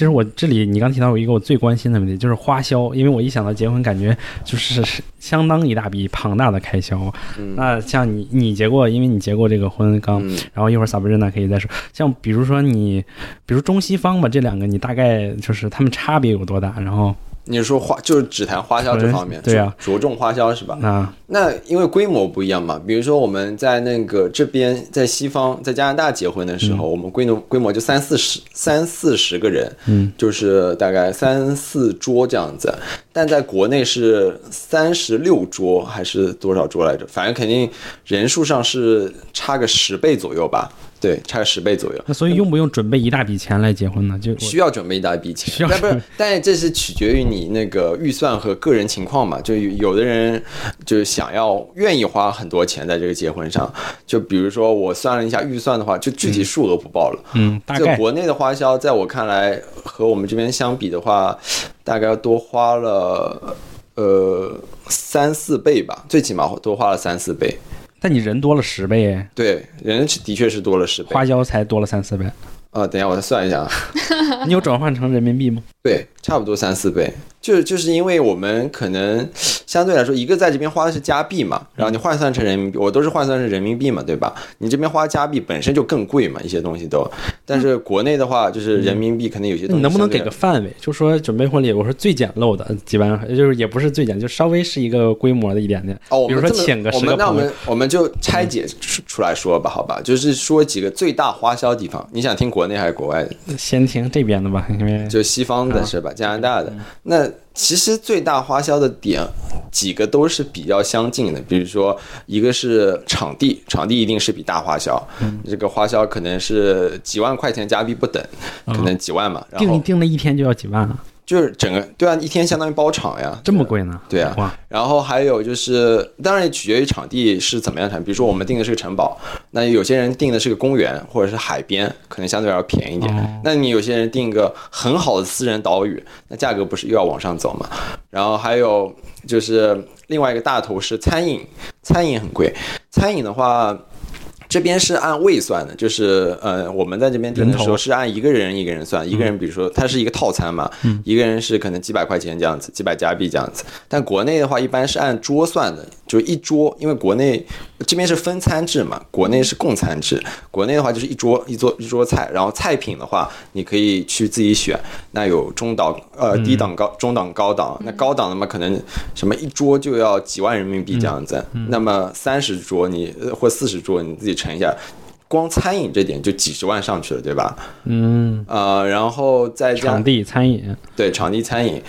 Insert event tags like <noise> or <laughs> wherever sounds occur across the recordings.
其实我这里你刚提到有一个我最关心的问题，就是花销，因为我一想到结婚，感觉就是相当一大笔庞大的开销。嗯那像你你结过，因为你结过这个婚刚，嗯然后一会儿萨布瑞娜可以再说。像比如说你，比如中西方吧，这两个你大概就是他们差别有多大？然后你是说花就是只谈花销这方面，对啊着着重花销是吧？那那因为规模不一样嘛，比如说我们在那个这边在西方，在加拿大结婚的时候，我们规模规模就三四十三四十个人，嗯，就是大概三四桌这样子。但在国内是三十六桌还是多少桌来着？反正肯定人数上是差个十倍左右吧。对，差个十倍左右。那所以用不用准备一大笔钱来结婚呢？就需要准备一大笔需钱，要但不是，但是这是取决于你那个预算和个人情况嘛。就有有的人就是想要愿意花很多钱在这个结婚上，就比如说我算了一下预算的话，就具体数额不报了。嗯，大概就国内的花销，在我看来和我们这边相比的话，大概多花了呃三四倍吧，最起码多花了三四倍。但你人多了十倍，哎对，人的确是多了十倍。花销才多了三四倍。啊、等一下我再算一下啊。<laughs> 你有转换成人民币吗？对，差不多三四倍，就是就是因为我们可能相对来说，一个在这边花的是加币嘛，然后你换算成人民币，我都是换算成人民币嘛，对吧？你这边花加币本身就更贵嘛，一些东西都，但是国内的话就是人民币，可能有些东西那你能不能给个范围？就说准备婚礼，我说最简陋的基本上，就是也不是最简，就稍微是一个规模的一点点。哦，我比如说请个十个我们那我们我们就拆解出出来说吧，好吧？就是说几个最大花销地方，你想听国内还是国外的？先听这边的吧，因为就西方的是吧？加拿大的那其实最大花销的点几个都是比较相近的，比如说一个是场地，场地一定是比大花销，这个花销可能是几万块钱加币不等，可能几万嘛。然后定了一天就要几万啊，就是整个对啊，一天相当于包场呀，这么贵呢？对啊，然后还有就是，当然也取决于场地是怎么样的场。比如说我们定的是个城堡，那有些人定的是个公园或者是海边，可能相对来说便宜一点。哦那你有些人定一个很好的私人岛屿，那价格不是又要往上走嘛？然后还有就是另外一个大头是餐饮，餐饮很贵。餐饮的话。这边是按位算的，就是呃，我们在这边订的时候是按一个人一个人算，一个人比如说它是一个套餐嘛，一个人是可能几百块钱这样子，几百加币这样子。但国内的话一般是按桌算的，就是一桌，因为国内这边是分餐制嘛，国内是共餐制，国内的话就是一桌一桌一桌菜，然后菜品的话你可以去自己选，那有中档呃低档高中档高档，那高档的嘛可能什么一桌就要几万人民币这样子，那么三十桌你呃或四十桌你自己乘一下。光餐饮这点就几十万上去了，对吧？嗯，呃，然后再加场地餐饮，对场地餐饮，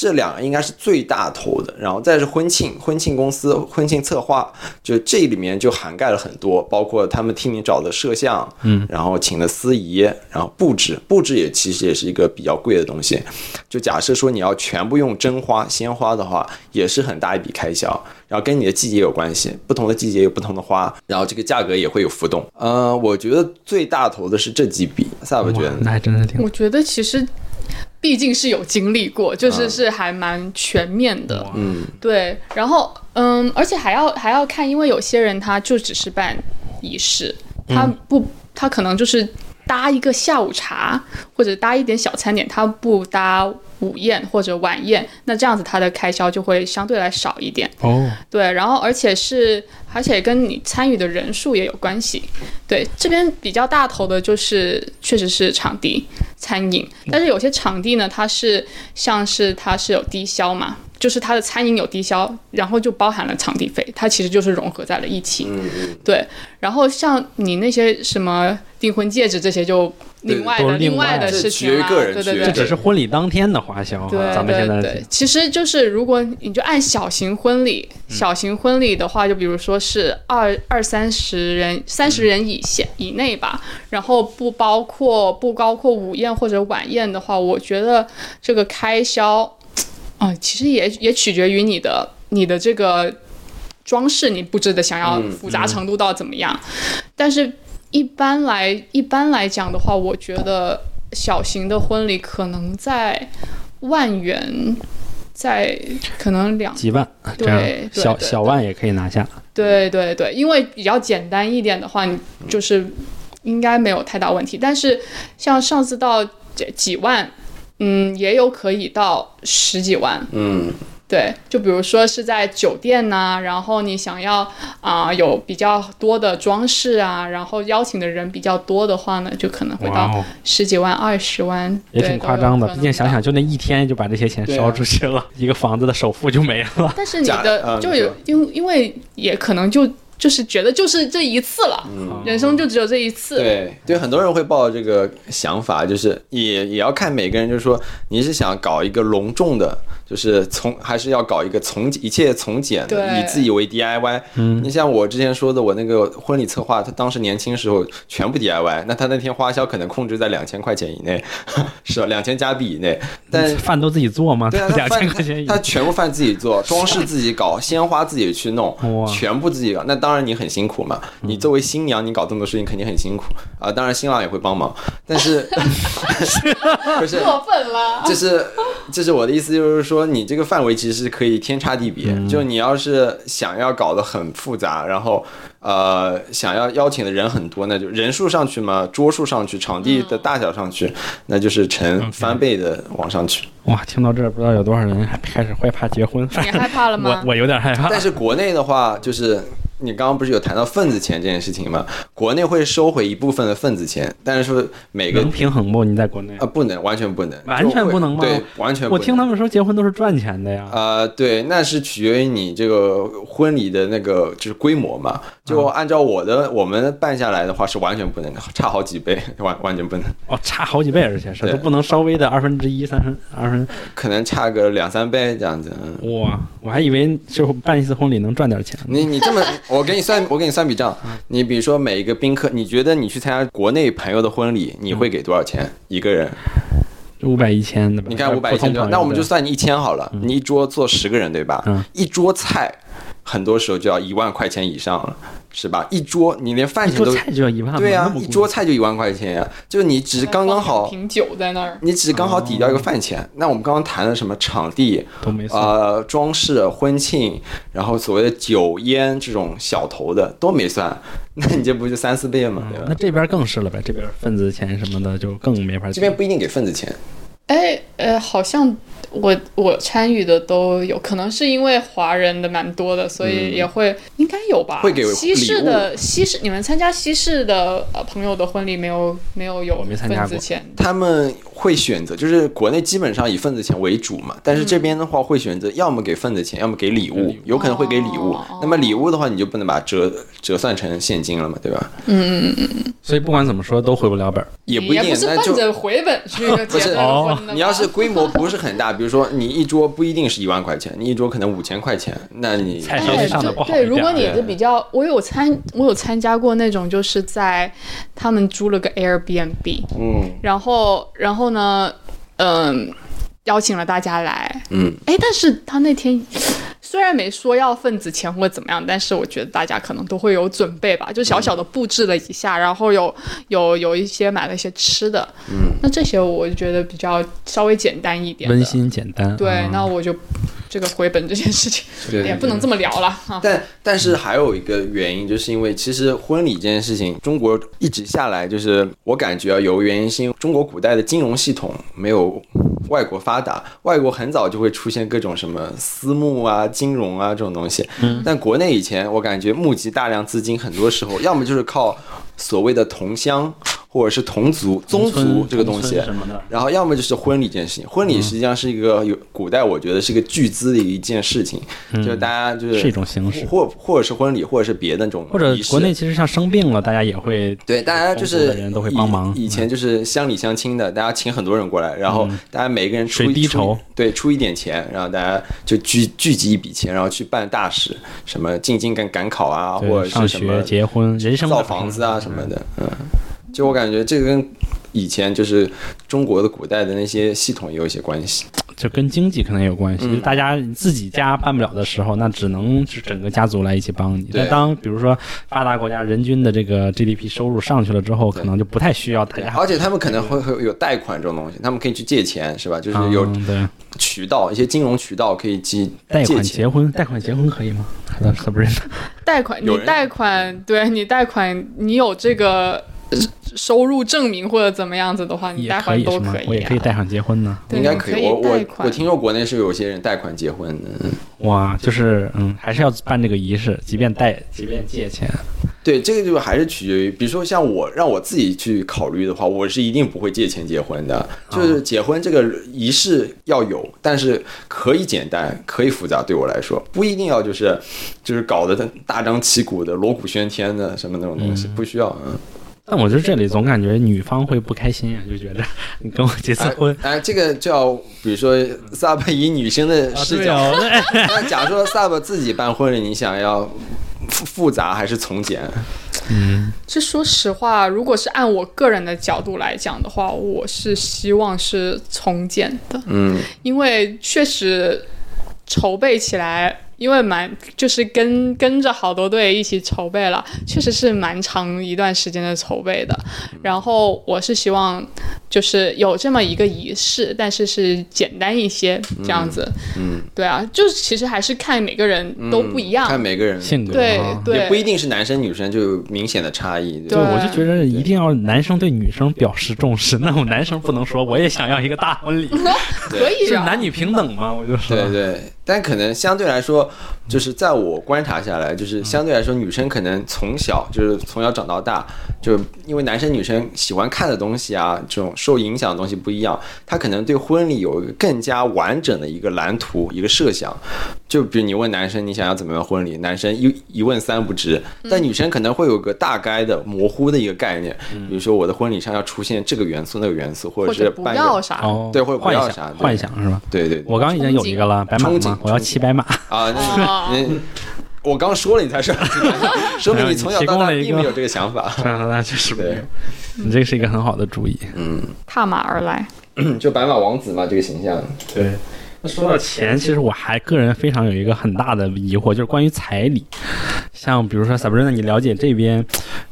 这两个应该是最大头的，然后再是婚庆，婚庆公司、婚庆策划，就这里面就涵盖了很多，包括他们替你找的摄像，嗯，然后请的司仪，然后布置，布置也其实也是一个比较贵的东西。就假设说你要全部用真花、鲜花的话，也是很大一笔开销，然后跟你的季节有关系，不同的季节有不同的花，然后这个价格也会有浮动。呃，我觉得最大头的是这几笔，萨博觉得那还真的挺我觉得其实毕竟是有经历过，就是是还蛮全面的。嗯，对，然后嗯，而且还要还要看，因为有些人他就只是办仪式，他不，他可能就是搭一个下午茶或者搭一点小餐点，他不搭午宴或者晚宴，那这样子他的开销就会相对来少一点。哦，对，然后而且是，而且跟你参与的人数也有关系。对，这边比较大头的就是确实是场地、餐饮，但是有些场地呢，它是像是它是有低消嘛，就是它的餐饮有低消，然后就包含了场地费，它其实就是融合在了一起。嗯嗯对，然后像你那些什么订婚戒指这些，就另外的另外的外事情啦。这取决于个人对对对这只是婚礼当天的花销对，咱们现在对对，其实就是如果你就按小型婚礼，嗯。小型婚礼的话，就比如说是二二三十人、三十人以下以内吧，然后不包括不包括午宴或者晚宴的话，我觉得这个开销，啊、其实也也取决于你的你的这个装饰你布置的想要嗯复杂程度到怎么样，但是一般来一般来讲的话，我觉得小型的婚礼可能在万元，在可能两几万这对样对对小小万也可以拿下。对对对，因为比较简单一点的话，你就是应该没有太大问题。但是像上次到几几万，嗯，也有可以到十几万。嗯，对，就比如说是在酒店呐、然后你想要啊、有比较多的装饰啊，然后邀请的人比较多的话呢，就可能会到十几万、二十万，也挺夸张的。毕竟想想，就那一天就把这些钱烧出去了，一个房子的首付就没了。<laughs> 但是你的就有因因为也可能就就是觉得就是这一次了，嗯人生就只有这一次。对对，很多人会抱这个想法，就是也也要看每个人，就是说你是想搞一个隆重的，就是从还是要搞一个从一切从简以自己为 DIY。嗯你像我之前说的，我那个婚礼策划，他当时年轻时候全部 DIY，那他那天花销可能控制在两千块钱以内，<laughs> 是吧？两千加币以内，但饭都自己做吗？对啊，两千块钱一他全部饭自己做，装饰自己搞，<laughs> 鲜花自己去弄哇，全部自己搞。那当然你很辛苦嘛，你作为新娘，你搞这么多事情肯定很辛苦啊。当然新郎也会帮忙，但是 <laughs> 不是。过分了，这是，这是我的意思，就是说你这个范围其实是可以天差地别。就你要是想要搞得很复杂，然后呃想要邀请的人很多，那就人数上去嘛，桌数上去，场地的大小上去，那就是成翻倍的往上去。哇，听到这儿不知道有多少人还开始害怕结婚。你害怕了吗 <laughs> 我？我有点害怕。但是国内的话，就是你刚刚不是有谈到份子钱这件事情吗？国内会收回一部分的份子钱，但是说每个能平衡不？你在国内啊、？不能，完全不能，完全不能吗对，完全不能。我听他们说结婚都是赚钱的呀。呃，对，那是取决于你这个婚礼的那个就是规模嘛。就按照我的我们办下来的话，是完全不能的，差好几倍，<laughs> 完完全不能，哦，差好几倍，而且是都不能稍微的二分之一、三分二分。可能差个两三倍这样子。嗯哇，我还以为就办一次婚礼能赚点钱。你你这么，我给你算，<laughs> 我给你算笔账。你比如说每一个宾客，你觉得你去参加国内朋友的婚礼，你会给多少钱一个人？五百一千的吧？你看五百一千多，那我们就算你一千好了。你一桌坐十个人，对吧？嗯一桌菜，很多时候就要一万块钱以上了，是吧？一桌你连饭钱都一菜就要一万吗，对呀、一桌菜就一万块钱呀、就你只刚刚好，瓶酒在那儿，你只刚好抵掉一个饭钱。那我们刚刚谈的什么场地、都没算。呃装饰、婚庆，然后所谓的酒烟这种小头的都没算，那你这不就三四倍吗？对吧？那这边更是了呗，这边份子钱什么的就更没法。这边不一定给份子钱，哎呃，好像我我参与的都有，可能是因为华人的蛮多的，所以也会、应该有吧。嗯会给西式的西式，你们参加西式的呃朋友的婚礼没有没有有我没参加过份子钱？他们会选择，就是国内基本上以份子钱为主嘛，但是嗯这边的话会选择要么给份子钱，要么给礼物，有可能会给礼物。哦那么礼物的话，你就不能把它折折算成现金了嘛，对吧？嗯嗯嗯所以不管怎么说都回不了本儿。也不一定那就奔着回本去 <laughs> 不是你要是规模不是很大，比如说你一桌不一定是一万块钱，你一桌可能五千块钱，那你菜上的不好对，如果你是比较，我有参我有参加过那种，就是在他们租了个 Airbnb，嗯然后然后呢，嗯，邀请了大家来，嗯，哎，但是他那天虽然没说要份子钱或者怎么样，但是我觉得大家可能都会有准备吧，就小小的布置了一下，然后有有有一些买了一些吃的，嗯，那这些我就觉得比较稍微简单一点，温馨简单。对，啊那我就这个回本这件事情对也不能这么聊了啊。但但是还有一个原因，就是因为其实婚礼这件事情，中国一直下来，就是我感觉啊，有个原因是因为中国古代的金融系统没有外国发达，外国很早就会出现各种什么私募啊、金融啊这种东西。嗯，但国内以前我感觉募集大量资金，很多时候要么就是靠所谓的同乡或者是同族、宗族这个东西。然后要么就是婚礼这件事情，婚礼实际上是一个有古代我觉得是一个巨资的一件事情，就是大家就是是一种形式。或或者是婚礼，或者是别的那种或者国内其实像生病了，大家也会对大家就是人都会帮忙。以以前就是乡里乡亲的，大家请很多人过来，然后大家每个人出一筹。对出一点钱，然后大家就聚聚集一笔钱，然后去办大事，什么进京赶赶考啊，或者上是什么学、结婚、人生造房子啊什么的，嗯，就我感觉这个跟以前就是中国的古代的那些系统也有一些关系。就跟经济可能有关系。嗯就大家自己家办不了的时候，那只能是整个家族来一起帮你。对但当比如说发达国家人均的这个 GDP 收入上去了之后，可能就不太需要大家。而且他们可能会会有贷款这种东西，他们可以去借钱，是吧？就是有渠道，一些金融渠道可以去贷款借钱。结婚，贷款结婚可以吗？他他不认识。贷款，你贷款，对你贷款，你有这个收入证明或者怎么样子的话，你也贷款都可？以、啊。我也可以贷款结婚呢。应该可以我我我听说国内是有些人贷款结婚的。嗯哇，就是嗯，还是要办这个仪式，即便贷，即便借钱。对，这个就还是取决于，比如说像我让我自己去考虑的话，我是一定不会借钱结婚的。就是结婚这个仪式要有，但是可以简单，可以复杂，对我来说不一定要就是就是搞得大张旗鼓的、锣鼓喧天的什么那种东西，不需要。嗯，但我觉得这里总感觉女方会不开心啊，就觉得你跟我结次婚。哎，哎这个就要比如说 Sub 以女生的视角，那那假如说 Sub 自己办婚礼，你想要复复杂还是从简？嗯，这说实话，如果是按我个人的角度来讲的话，我是希望是从简的，嗯，因为确实筹备起来，因为蛮就是跟跟着好多队一起筹备了，确实是蛮长一段时间的筹备的。然后我是希望就是有这么一个仪式，但是是简单一些这样子。嗯，对啊，就是其实还是看每个人都不一样。看每个人性格对也不一定是男生女生就有明显的差异。对我就觉得一定要男生对女生表示重视，那我男生不能说我也想要一个大婚礼，<laughs> 可以啊，是男女平等嘛？我就说，对对，但可能相对来说，就是在我观察下来，就是相对来说，女生可能从小就是从小长到大，就因为男生女生喜欢看的东西啊，这种受影响的东西不一样，她可能对婚礼有一个更加完整的一个蓝图、一个设想。就比如你问男生你想要怎么样婚礼，男生一一问三不知，但女生可能会有个大概的模糊的一个概念，比如说我的婚礼上要出现这个元素、那个元素，或者是或者不。要啥。哦，对或者不幻想要啥对幻想是吧？对对对我刚刚已经有一个了，白马嘛，我要骑白马。啊，那哦你我刚说了，你才说，说明你从小到大并没有这个想法。从小到大确实没有对，你这是一个很好的主意。嗯，踏马而来，就白马王子嘛，这个形象。对。那说到钱，其实我还个人非常有一个很大的疑惑，就是关于彩礼。像比如说 Sabrina，你了解这边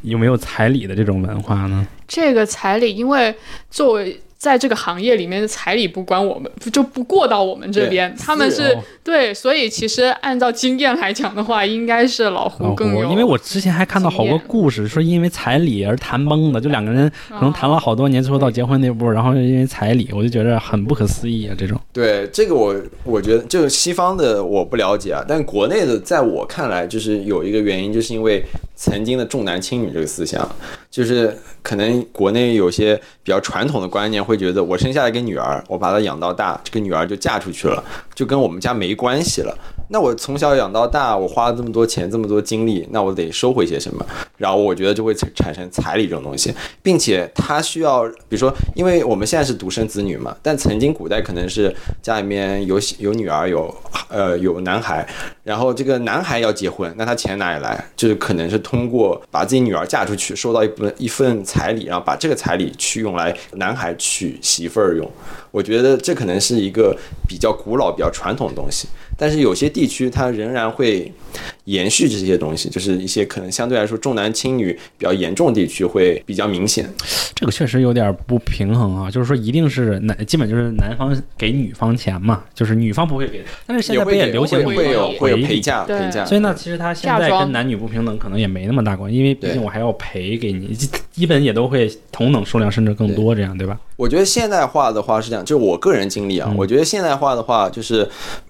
有没有彩礼的这种文化呢？这个彩礼，因为作为在这个行业里面的彩礼不关我们，就不过到我们这边，他们是对，所以其实按照经验来讲的话，应该是老胡更有，哦因为我之前还看到好多故事，说因为彩礼而谈崩的，就两个人可能谈了好多年，最后到结婚那步，然后因为彩礼，我就觉得很不可思议啊！这种对这个我我觉得就是西方的我不了解啊，但国内的在我看来就是有一个原因，就是因为曾经的重男轻女这个思想，就是可能国内有些比较传统的观念会觉得我生下来一个女儿，我把她养到大，这个女儿就嫁出去了，就跟我们家没关系了。那我从小养到大，我花了这么多钱，这么多精力，那我得收回些什么？然后我觉得就会产生彩礼这种东西，并且它需要，比如说，因为我们现在是独生子女嘛，但曾经古代可能是家里面有有女儿，有呃有男孩，然后这个男孩要结婚，那他钱哪里来？就是可能是通过把自己女儿嫁出去，收到一部分一份彩礼，然后把这个彩礼去用来男孩娶媳妇儿用。我觉得这可能是一个比较古老、比较传统的东西，但是有些地区它仍然会延续这些东西，就是一些可能相对来说重男轻女比较严重的地区会比较明显。这个确实有点不平衡啊，就是说一定是男，基本就是男方给女方钱嘛，就是女方不会给，但是现在不也流行会会有会有陪嫁陪嫁，所以呢，其实他现在跟男女不平等可能也没那么大关系，因为毕竟我还要赔给你，基基本也都会同等数量甚至更多，这样对吧？我觉得现代化的话是这样，就是我个人经历啊，嗯。我觉得现代化的话就是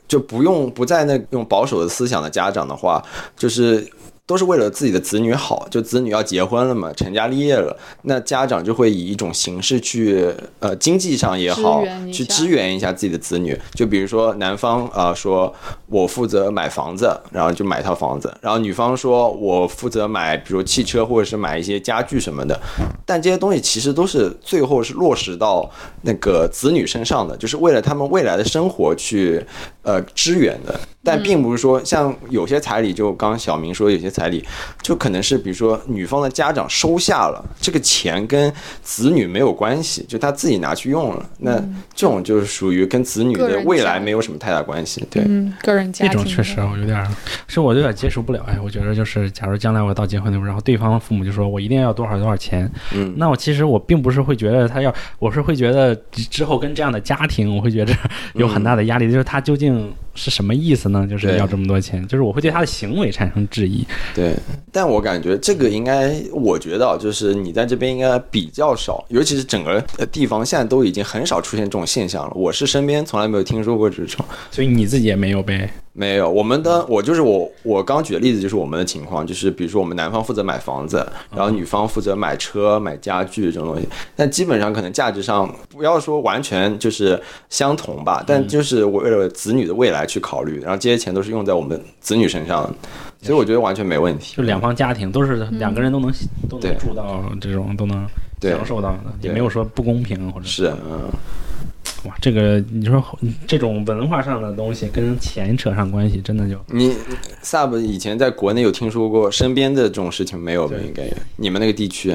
就不用不在那用保守的思想的家长的话，就是。都是为了自己的子女好，就子女要结婚了嘛，成家立业了，那家长就会以一种形式去，呃，经济上也好去支援一下自己的子女。就比如说男方啊、呃说我负责买房子，然后就买套房子，然后女方说我负责买，比如汽车或者是买一些家具什么的。但这些东西其实都是最后是落实到那个子女身上的，就是为了他们未来的生活去呃支援的。但并不是说像有些彩礼，就刚刚小明说有些彩礼，就可能是比如说女方的家长收下了这个钱跟子女没有关系，就他自己拿去用了。那这种就是属于跟子女的未来没有什么太大关系。对，嗯，个人家庭这种确实我有点儿，是我有点接受不了。哎，我觉得就是，假如将来我到结婚那步，然后对方父母就说我一定要多少多少钱，嗯，那我其实我并不是会觉得他要，我是会觉得之后跟这样的家庭，我会觉得有很大的压力，就是他究竟是什么意思呢？就是要这么多钱，就是我会对他的行为产生质疑。对，但我感觉这个应该，我觉得啊就是你在这边应该比较少，尤其是整个呃地方现在都已经很少出现这种现象了。我是身边从来没有听说过这种。所以你自己也没有被没有，我们的我就是我，我刚举的例子就是我们的情况，就是比如说我们男方负责买房子，然后女方负责买车、买家具这种东西，但基本上可能价值上不要说完全就是相同吧，但就是我为了子女的未来去考虑，然后这些钱都是用在我们子女身上，所以我觉得完全没问题。就两方家庭都是两个人都能都能住到这种都能享受到的，也没有说不公平或者是，嗯，哇，这个你说这种文化上的东西跟钱扯上关系，真的就你 Sub 以前在国内有听说过身边的这种事情没有吧？应该有你们那个地区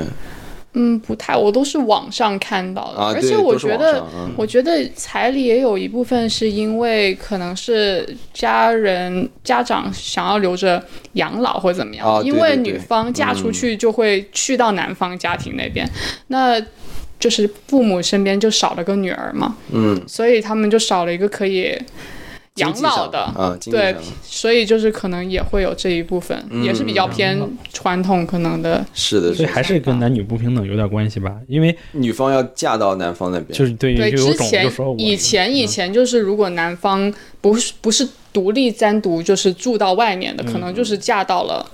嗯，不太，我都是网上看到的，啊，对，而且我都是觉得网上，嗯。我觉得彩礼也有一部分是因为可能是家人家长想要留着养老或怎么样，啊因为女方嫁出去就会去到男方家庭那边，那就是父母身边就少了个女儿嘛，嗯，所以他们就少了一个可以养老的。啊，对，所以就是可能也会有这一部分，嗯也是比较偏传统可能的。是的，所以还是跟男女不平等有点关系吧？因为女方要嫁到男方那边，就是对，对，就有种之前以前以前就是，如果男方不是不是独立单独就是住到外面的，可能就是嫁到了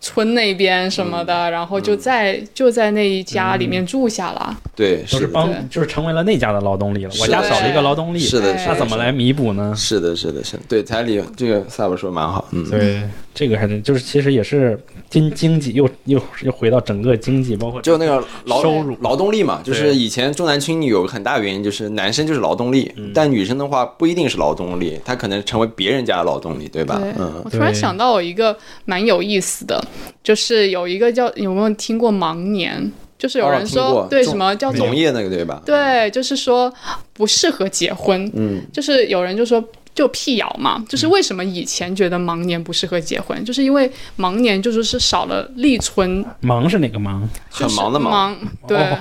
村那边什么的，然后就在就在那一家里面住下了。对，都是帮，就是成为了那家的劳动力了。我家少了一个劳动力，是的，哎是的那怎么来弥补呢？是的，是的，是的，对彩礼这个萨博说得蛮好，嗯，对，这个还是就是其实也是经经济又又又回到整个经济，包括就那个劳收入劳动力嘛，就是以前重男轻女有个很大原因就是男生就是劳动力，嗯但女生的话不一定是劳动力，她可能成为别人家的劳动力，对吧？对，嗯，我突然想到有一个蛮有意思的，就是有一个叫有没有听过盲年？就是有哦人说、对什么叫做农业那个对吧？对，就是说不适合结婚。嗯，就是有人就说就辟谣嘛，就是为什么以前觉得盲年不适合结婚，就是因为盲年就是是少了立春，忙是哪个忙？很忙的忙，忙，对。哦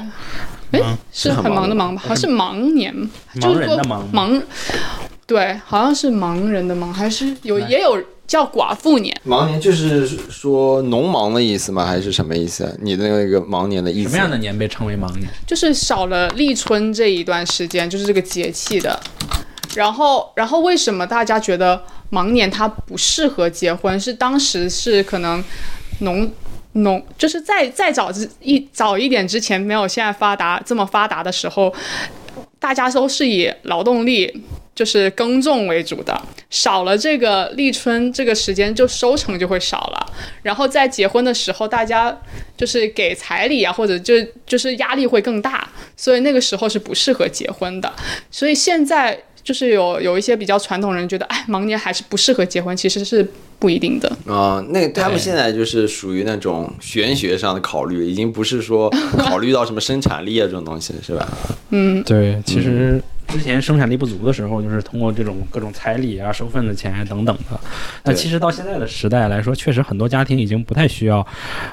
哎、忙是很很忙的忙吧？好像是盲年，就盲是说人的忙盲，对，好像是盲人的盲，还是有也有叫寡妇年，盲年就是说农忙的意思吗？还是什么意思？你的那个盲年的意思？什么样的年被称为盲年？就是少了立春这一段时间，就是这个节气的。然后，然后为什么大家觉得盲年它不适合结婚？是当时是可能农农就是在再早之一早一点之前，没有现在发达这么发达的时候，大家都是以劳动力。就是耕种为主的，少了这个立春这个时间，就收成就会少了。然后在结婚的时候，大家就是给彩礼啊，或者就就是压力会更大，所以那个时候是不适合结婚的。所以现在就是有有一些比较传统人觉得，哎，盲年还是不适合结婚，其实是不一定的。啊、那他们现在就是属于那种玄学上的考虑，已经不是说考虑到什么生产力啊这种东西，是吧？嗯对，其实之前生产力不足的时候，就是通过这种各种彩礼啊、收份子钱等等的。那其实到现在的时代来说，确实很多家庭已经不太需要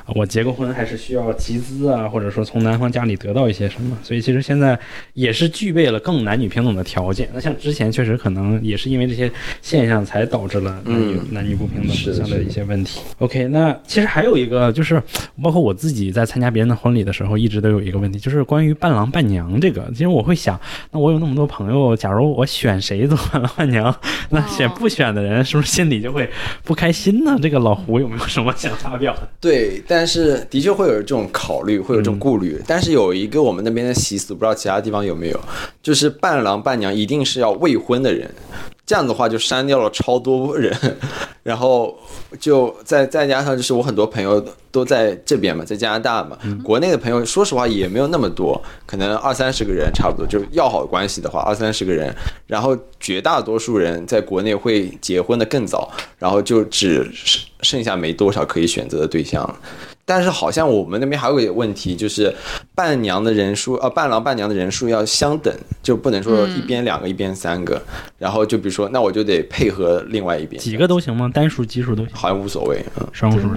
呃我结个婚还是需要集资啊，或者说从男方家里得到一些什么。所以其实现在也是具备了更男女平等的条件。那像之前确实可能也是因为这些现象才导致了男女、嗯男女不平等这样的一些问题。OK，那其实还有一个就是，包括我自己在参加别人的婚礼的时候，一直都有一个问题，就是关于伴郎伴娘这个。其实我会想，那我有那么多朋友，假如我选谁做伴郎伴娘，<laughs> 那选不选的人是不是心里就会不开心呢？这个老胡有没有什么想发表的？<laughs> 对，但是的确会有这种考虑，会有这种顾虑。但是有一个我们那边的习俗，不知道其他地方有没有，就是伴郎伴娘一定是要未婚的人。这样的话就删掉了超多人，<laughs> 然后就再再加上就是我很多朋友都在这边嘛，在加拿大嘛，国内的朋友说实话也没有那么多，可能二三十个人差不多，就是要好关系的话二三十个人，然后绝大多数人在国内会结婚的更早，然后就只剩剩下没多少可以选择的对象了。但是好像我们那边还有一个问题，就是伴娘的人数，呃，伴郎伴娘的人数要相等，就不能说一边两个，一边三个。然后就比如说，那我就得配合另外一边，几个都行吗？单数、奇数都行，好像无所谓，嗯。双数。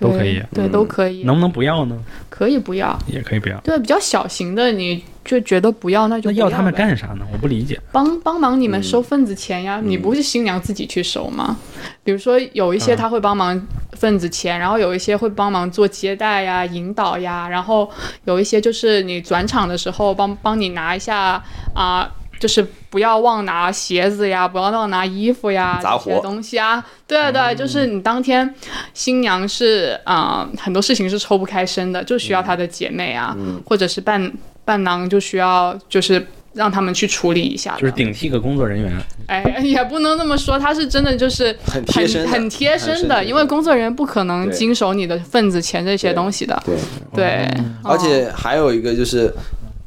都可以对，都可以，能不能不要呢？可以不要。也可以不要。对，比较小型的，你就觉得不要，那就不那要他们干啥呢？我不理解。帮帮忙你们嗯收份子钱呀，你不是新娘自己去收吗？比如说有一些他会帮忙份子钱，然后有一些会帮忙做接待呀、引导呀，然后有一些就是你转场的时候帮帮你拿一下啊。就是不要忘拿鞋子呀，不要忘拿衣服呀，杂这些活东西啊。对对，就是你当天新娘是啊、很多事情是抽不开身的，就需要她的姐妹啊，或者是伴伴郎就需要就是让他们去处理一下，就是顶替个工作人员，哎，也不能这么说，他是真的就是很贴身的很贴身的，因为工作人员不可能经手你的份子钱这些东西的。对，对，哦而且还有一个就是，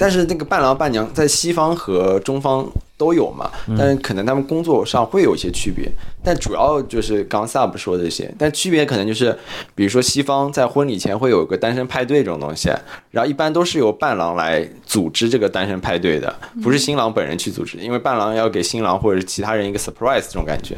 但是那个伴郎伴娘在西方和中方都有嘛，但是可能他们工作上会有一些区别，但主要就是刚 Sub 说的这些，但区别可能就是，比如说西方在婚礼前会有个单身派对这种东西，然后一般都是由伴郎来组织这个单身派对的，不是新郎本人去组织，因为伴郎要给新郎或者是其他人一个 surprise 这种感觉。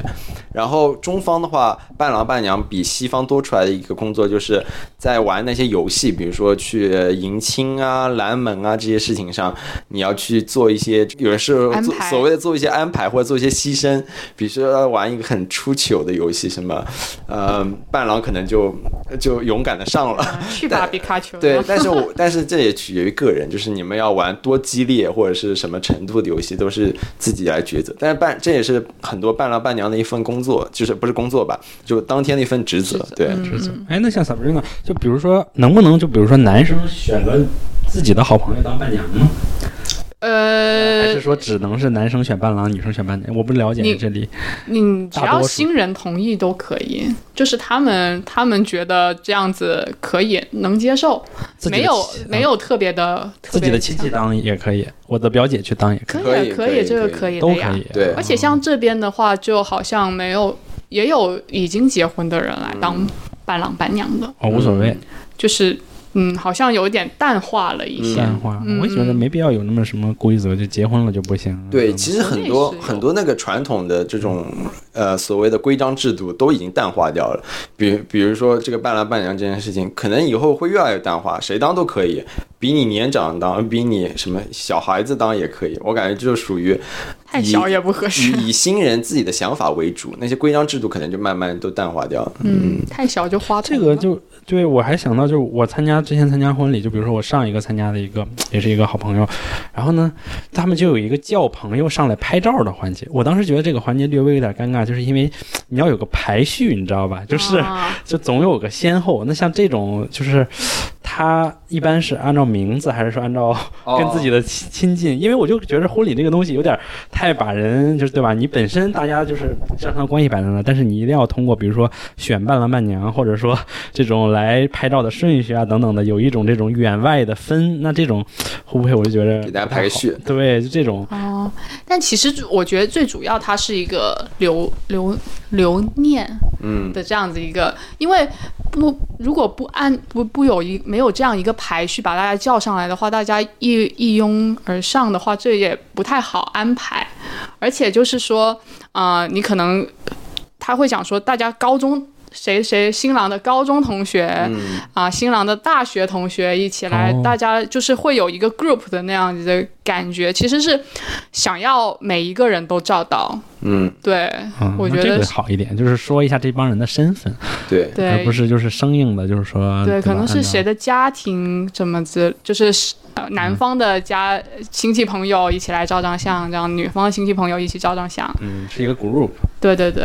然后中方的话，伴郎伴娘比西方多出来的一个工作，就是在玩那些游戏，比如说去迎亲啊、拦门啊这些事情上，你要去做一些，有人是做所谓的做一些安排或者做一些牺牲，比如说要玩一个很出糗的游戏，什么，呃，伴郎可能就就勇敢的上了。去吧，皮卡丘。对，但是我但是这也取决于个人，就是你们要玩多激烈或者是什么程度的游戏，都是自己来抉择。但是伴这也是很多伴郎伴娘的一份工作，就是不是工作吧，就当天的一份职责。对，职责。哎，那像 Sabrina，就比如说，能不能就比如说男生选择自己的好朋友当伴娘呢？还呃是，说只能是男生选伴郎，女生选伴娘？我不了解你这里。你只要新人同意都可以，就是他们他们觉得这样子可以能接受，没有亲没有特别的自己的亲戚当也可以，我的表姐去当也可以，可以可可以可以这个可以都可以的呀可。以。对而且像这边的话，就好像没有，也有已经结婚的人来当伴郎伴娘的，哦，无所谓，就是嗯，好像有点淡化了一些。淡化。嗯我也觉得没必要有那么什么规则，就结婚了就不行。对，嗯其实很多很多那个传统的这种呃所谓的规章制度都已经淡化掉了。比比如说这个伴郎伴娘这件事情，可能以后会越来越淡化，谁当都可以，比你年长当，比你什么小孩子当也可以。我感觉这就属于太小也不合适。以以新人自己的想法为主，那些规章制度可能就慢慢都淡化掉了。嗯，太小就花这个就对我还想到，就是我参加之前参加婚礼，就比如说我上一个参加的一个也是一个好朋友，然后呢，他们就有一个叫朋友上来拍照的环节。我当时觉得这个环节略微有点尴尬，就是因为你要有个排序，你知道吧？就是、啊就总有个先后。那像这种就是。他一般是按照名字，还是说按照哦 <laughs> 跟自己的亲亲近？因为我就觉得婚礼这个东西有点太把人，就是对吧？你本身大家就是正常关系摆在那，但是你一定要通过比如说选伴郎伴娘，或者说这种来拍照的顺序啊等等的，有一种这种远外的分。那这种会不会我就觉得给大家排个序对，就这种哦，但其实我觉得最主要它是一个留留留念嗯，的这样子一个，因为不如果不按不不有一没有这样一个排序把大家叫上来的话，大家一一拥而上的话，这也不太好安排。而且就是说，啊，你可能他会讲说，大家高中。谁谁新郎的高中同学啊、新郎的大学同学一起来，哦。大家就是会有一个 group 的那样子的感觉，其实是想要每一个人都照到。嗯，对，嗯，我觉得个好一点，就是说一下这帮人的身份，对，对，而不是就是生硬的，就是说对，吧？可能是谁的家庭怎么子，就是呃男方的家亲戚朋友一起来照张相，这样女方的亲戚朋友一起照张相。嗯是一个 group。对对对，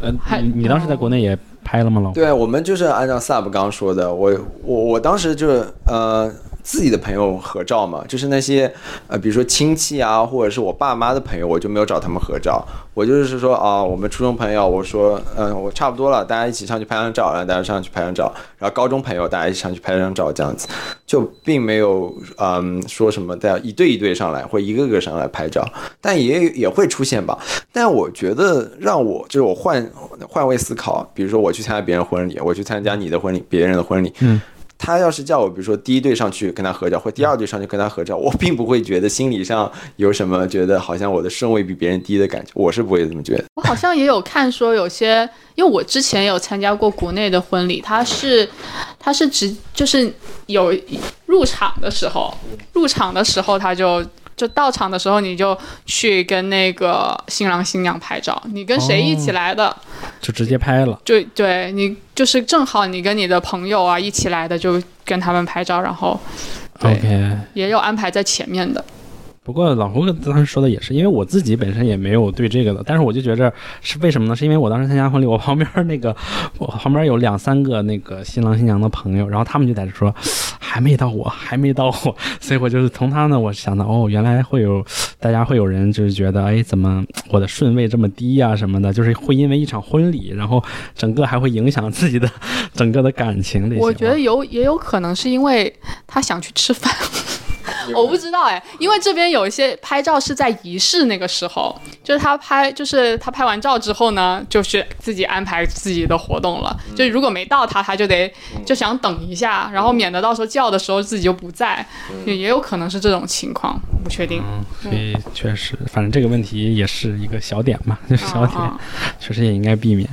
呃，还你你当时在国内也拍了吗，老？对，我们就是按照 Sub 刚刚说的，我我我当时就是呃自己的朋友合照嘛，就是那些呃比如说亲戚啊，或者是我爸妈的朋友，我就没有找他们合照。我就是说啊，我们初中朋友，我说嗯、我差不多了，大家一起上去拍张照，然后大家上去拍张照。然后高中朋友大家一起上去拍张照，这样子就并没有嗯说什么大家一对一对上来或一个个上来拍照，但也也会出现吧。但我觉得让我就是我换换位思考，比如说我去参加别人婚礼，我去参加你的婚礼，别人的婚礼，嗯，他要是叫我，比如说第一对上去跟他合照，或第二对上去跟他合照，我并不会觉得心理上有什么觉得好像我的顺位比别人低的感觉，我是不会这么觉得。<laughs> 我好像也有看说有些，因为我之前有参加过国内的婚礼，他是他是直就是有入场的时候，入场的时候他就。就到场的时候，你就去跟那个新郎新娘拍照。你跟谁一起来的，就直接拍了。就对你就是正好你跟你的朋友啊一起来的，就跟他们拍照，然后，OK，也有安排在前面的。不过老胡当时说的也是，因为我自己本身也没有对这个的，但是我就觉着是为什么呢？是因为我当时参加婚礼，我旁边那个我旁边有两三个那个新郎新娘的朋友，然后他们就在这说，还没到我，还没到我，所以我就是从他呢，我想到哦，原来会有大家会有人就是觉得，哎，怎么我的顺位这么低啊什么的，就是会因为一场婚礼，然后整个还会影响自己的整个的感情。我觉得有也有可能是因为他想去吃饭。我不知道哎，因为这边有一些拍照是在仪式那个时候，就是他拍，就是他拍完照之后呢，就是自己安排自己的活动了。就如果没到他，他就得就想等一下，然后免得到时候叫的时候自己就不在，也也有可能是这种情况，不确定。所以确实，反正这个问题也是一个小点嘛，<laughs> 就是小点，<laughs> 确实也应该避免。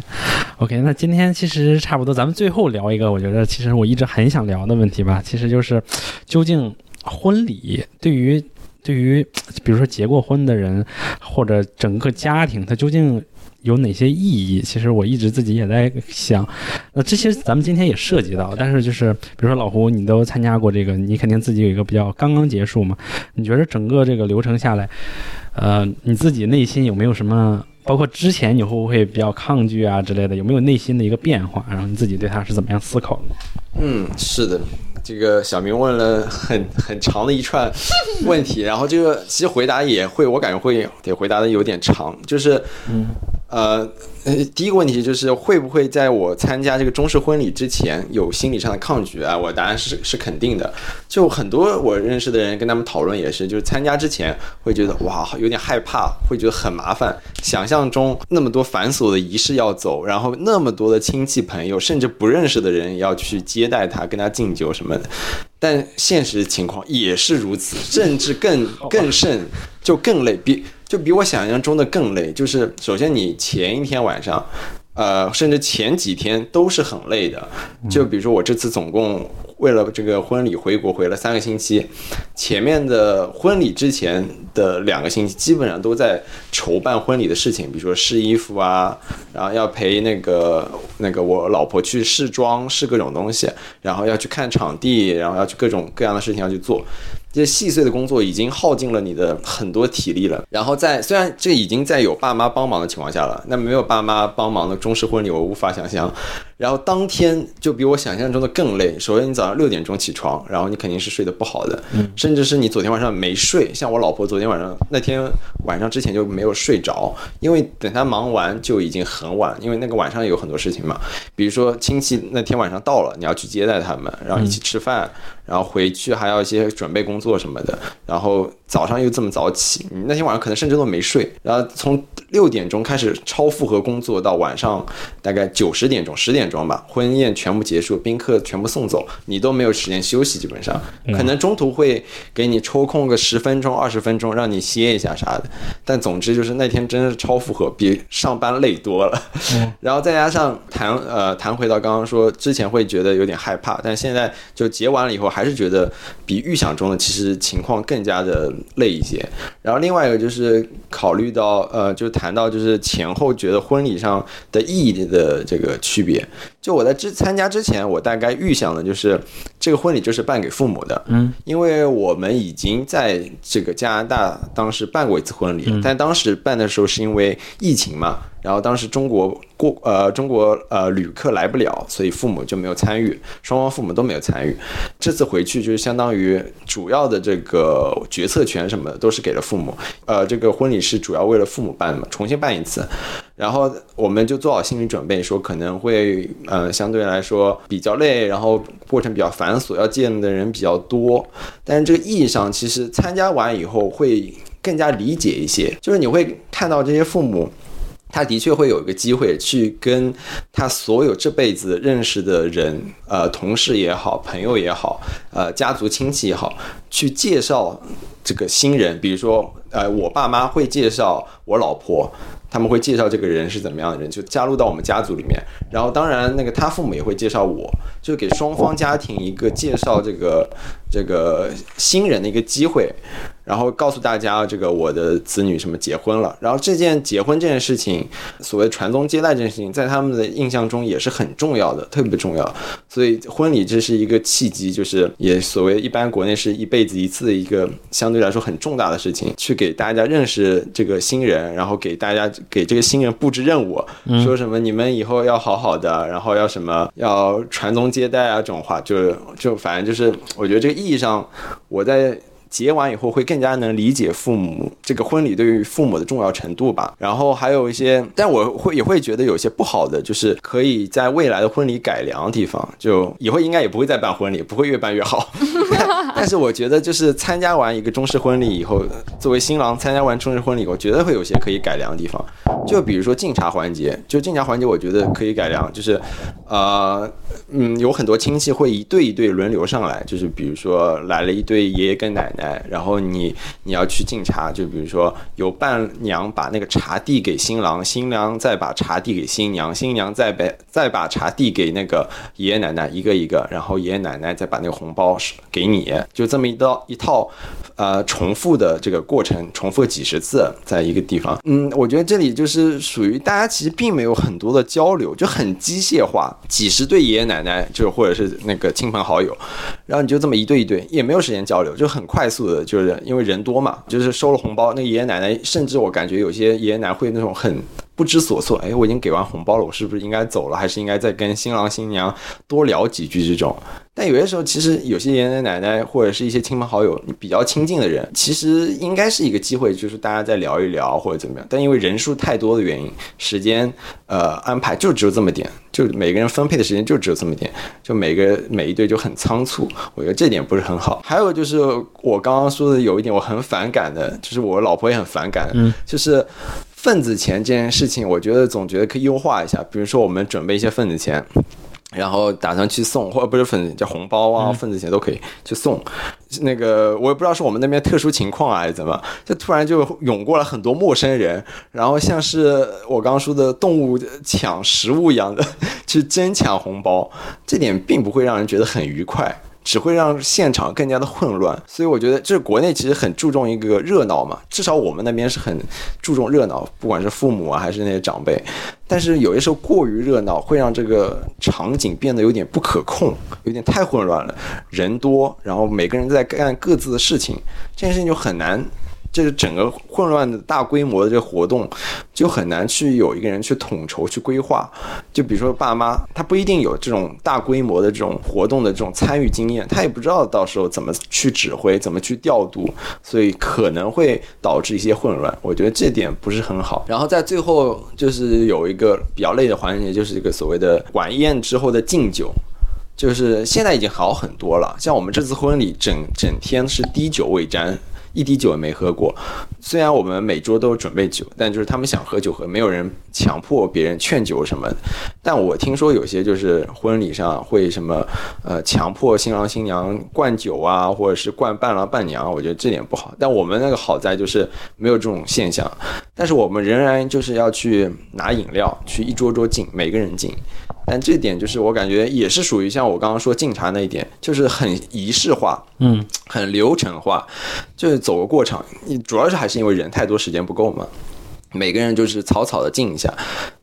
OK，那今天其实差不多，咱们最后聊一个，我觉得其实我一直很想聊的问题吧，其实就是究竟。婚礼对于对于，比如说结过婚的人，或者整个家庭，它究竟有哪些意义？其实我一直自己也在想。那这些咱们今天也涉及到，但是就是比如说老胡，你都参加过这个，你肯定自己有一个比较刚刚结束嘛？你觉得整个这个流程下来，呃，你自己内心有没有什么？包括之前你会不会比较抗拒啊之类的？有没有内心的一个变化？然后你自己对它是怎么样思考的？嗯，是的。这个小明问了很很长的一串问题，然后这个其实回答也会，我感觉会得回答的有点长，就是，呃。呃，第一个问题就是会不会在我参加这个中式婚礼之前有心理上的抗拒啊？我答案是是肯定的。就很多我认识的人跟他们讨论也是，就是参加之前会觉得哇有点害怕，会觉得很麻烦，想象中那么多繁琐的仪式要走，然后那么多的亲戚朋友甚至不认识的人要去接待他，跟他敬酒什么的。但现实情况也是如此，甚至更更甚，就更累。比就比我想象中的更累，就是首先你前一天晚上，呃，甚至前几天都是很累的。就比如说我这次总共。为了这个婚礼回国回了三个星期，前面的婚礼之前的两个星期基本上都在筹办婚礼的事情，比如说试衣服啊，然后要陪那个那个我老婆去试妆试各种东西，然后要去看场地，然后要去各种各样的事情要去做。这些细碎的工作已经耗尽了你的很多体力了。然后在虽然这已经在有爸妈帮忙的情况下了，那没有爸妈帮忙的中式婚礼我无法想象。然后当天就比我想象中的更累。首先你早上六点钟起床，然后你肯定是睡得不好的，甚至是你昨天晚上没睡。像我老婆昨天晚上那天晚上之前就没有睡着，因为等她忙完就已经很晚，因为那个晚上有很多事情嘛，比如说亲戚那天晚上到了，你要去接待他们，然后一起吃饭。然后回去还要一些准备工作什么的，然后早上又这么早起，你那天晚上可能甚至都没睡，然后从六点钟开始超负荷工作到晚上大概九十点钟、十点钟吧，婚宴全部结束，宾客全部送走，你都没有时间休息，基本上可能中途会给你抽空个十分钟、二十分钟让你歇一下啥的，但总之就是那天真的是超负荷，比上班累多了。然后再加上谈呃谈回到刚刚说之前会觉得有点害怕，但现在就结完了以后。还是觉得比预想中的其实情况更加的累一些。然后另外一个就是考虑到呃，就谈到就是前后觉得婚礼上的意义的这个区别。就我在之参加之前，我大概预想的就是这个婚礼就是办给父母的，嗯，因为我们已经在这个加拿大当时办过一次婚礼，但当时办的时候是因为疫情嘛。然后当时中国过呃中国呃旅客来不了，所以父母就没有参与，双方父母都没有参与。这次回去就是相当于主要的这个决策权什么的都是给了父母。呃，这个婚礼是主要为了父母办的嘛，重新办一次。然后我们就做好心理准备，说可能会呃相对来说比较累，然后过程比较繁琐，要见的人比较多。但是这个意义上，其实参加完以后会更加理解一些，就是你会看到这些父母。他的确会有一个机会去跟他所有这辈子认识的人，呃，同事也好，朋友也好，呃，家族亲戚也好，去介绍这个新人。比如说，呃，我爸妈会介绍我老婆，他们会介绍这个人是怎么样的人，就加入到我们家族里面。然后，当然，那个他父母也会介绍我，就给双方家庭一个介绍这个这个新人的一个机会。然后告诉大家，这个我的子女什么结婚了。然后这件结婚这件事情，所谓传宗接代这件事情，在他们的印象中也是很重要的，特别重要。所以婚礼这是一个契机，就是也所谓一般国内是一辈子一次的一个相对来说很重大的事情，去给大家认识这个新人，然后给大家给这个新人布置任务，说什么你们以后要好好的，然后要什么要传宗接代啊这种话，就就反正就是我觉得这个意义上，我在。结完以后会更加能理解父母这个婚礼对于父母的重要程度吧。然后还有一些，但我会也会觉得有些不好的，就是可以在未来的婚礼改良地方。就以后应该也不会再办婚礼，不会越办越好。<laughs> 但是我觉得，就是参加完一个中式婚礼以后，作为新郎参加完中式婚礼，我觉得会有些可以改良的地方。就比如说敬茶环节，就敬茶环节，我觉得可以改良。就是，呃，嗯，有很多亲戚会一对一对轮流上来，就是比如说来了一对爷爷跟奶奶。哎，然后你你要去敬茶，就比如说由伴娘把那个茶递给新郎，新娘再把茶递给新娘，新娘再把再把茶递给那个爷爷奶奶一个一个，然后爷爷奶奶再把那个红包给你，就这么一道一套，呃，重复的这个过程，重复几十次，在一个地方。嗯，我觉得这里就是属于大家其实并没有很多的交流，就很机械化，几十对爷爷奶奶，就或者是那个亲朋好友，然后你就这么一对一对，也没有时间交流，就很快。速的，就是因为人多嘛，就是收了红包，那爷爷奶奶，甚至我感觉有些爷爷奶奶会那种很不知所措，哎，我已经给完红包了，我是不是应该走了，还是应该再跟新郎新娘多聊几句这种？但有些时候，其实有些爷爷奶奶或者是一些亲朋好友，你比较亲近的人，其实应该是一个机会，就是大家再聊一聊或者怎么样。但因为人数太多的原因，时间呃安排就只有这么点，就每个人分配的时间就只有这么点，就每个每一对就很仓促，我觉得这点不是很好。还有就是我刚刚说的有一点我很反感的，就是我老婆也很反感，嗯，就是份子钱这件事情，我觉得总觉得可以优化一下，比如说我们准备一些份子钱。然后打算去送，或者不是份子叫红包啊，份子钱都可以去送。那个我也不知道是我们那边特殊情况啊，还是怎么，就突然就涌过了很多陌生人，然后像是我刚刚说的动物抢食物一样的 <laughs> 去争抢红包，这点并不会让人觉得很愉快。只会让现场更加的混乱，所以我觉得这是国内其实很注重一个热闹嘛，至少我们那边是很注重热闹，不管是父母啊还是那些长辈，但是有些时候过于热闹会让这个场景变得有点不可控，有点太混乱了，人多，然后每个人在干各自的事情，这件事情就很难。这个整个混乱的大规模的这个活动，就很难去有一个人去统筹去规划。就比如说爸妈，他不一定有这种大规模的这种活动的这种参与经验，他也不知道到时候怎么去指挥，怎么去调度，所以可能会导致一些混乱。我觉得这点不是很好。然后在最后就是有一个比较累的环节，就是一个所谓的晚宴之后的敬酒，就是现在已经好很多了。像我们这次婚礼，整整天是滴酒未沾。一滴酒也没喝过，虽然我们每桌都准备酒，但就是他们想喝酒喝，没有人强迫别人劝酒什么。但我听说有些就是婚礼上会什么，呃，强迫新郎新娘灌酒啊，或者是灌伴郎伴娘，我觉得这点不好。但我们那个好在就是没有这种现象，但是我们仍然就是要去拿饮料，去一桌桌敬，每个人敬。但这点就是我感觉也是属于像我刚刚说敬茶那一点，就是很仪式化，嗯，很流程化，就是走个过场。你主要是还是因为人太多，时间不够嘛。每个人就是草草的敬一下，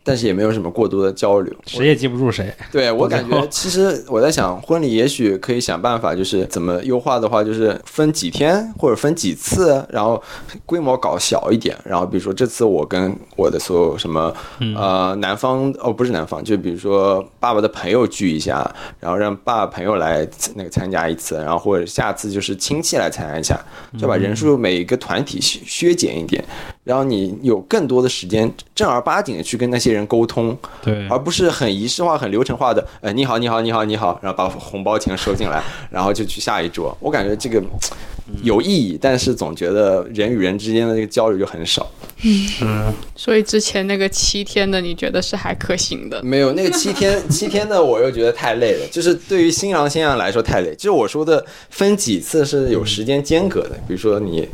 但是也没有什么过多的交流，谁也记不住谁。对我感觉，其实我在想，婚礼也许可以想办法，就是怎么优化的话，就是分几天或者分几次，然后规模搞小一点。然后比如说这次我跟我的所有什么呃男方哦不是男方，就比如说爸爸的朋友聚一下，然后让爸爸朋友来那个参加一次，然后或者下次就是亲戚来参加一下，就把人数每一个团体削减一点。然后你有更多的时间正儿八经的去跟那些人沟通，对，而不是很仪式化、很流程化的，哎，你好，你好，你好，你好，然后把红包钱收进来，然后就去下一桌。我感觉这个有意义，但是总觉得人与人之间的这个交流就很少。嗯，所以之前那个七天的，你觉得是还可行的？没有那个七天 <laughs> 七天的，我又觉得太累了。就是对于新郎新娘来说太累。就是我说的分几次是有时间间隔的，比如说你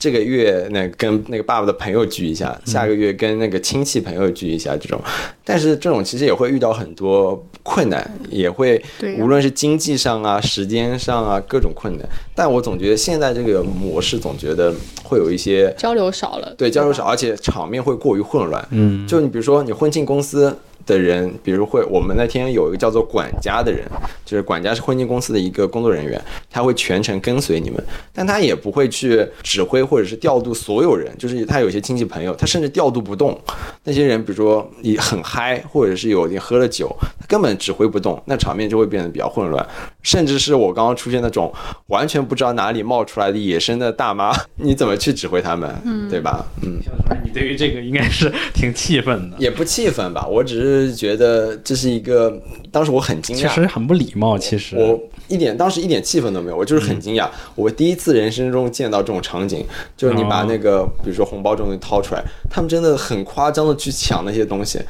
这个月那跟那个爸爸的朋友聚一下，下个月跟那个亲戚朋友聚一下这种。但是这种其实也会遇到很多困难，也会对无论是经济上啊、时间上啊各种困难。但我总觉得现在这个模式总觉得会有一些交流少了，对交流少，而且场面会过于混乱。嗯，就你比如说你婚庆公司的人，比如会我们那天有一个叫做管家的人，就是管家是婚庆公司的一个工作人员，他会全程跟随你们，但他也不会去指挥或者是调度所有人，就是他有些亲戚朋友，他甚至调度不动那些人，比如说你很嗨，或者是有点喝了酒，他根本指挥不动，那场面就会变得比较混乱，甚至是我刚刚出现那种完全不知道哪里冒出来的野生的大妈，<laughs> 你怎么去指挥他们，嗯对吧？嗯。你对于这个应该是挺气愤的，也不气愤吧，我只是觉得这是一个，当时我很惊讶，其实很不礼貌。其实。我一点当时一点气氛都没有，我就是很惊讶，我第一次人生中见到这种场景，就是你把那个比如说红包这种东西掏出来，他们真的很夸张的去抢那些东西，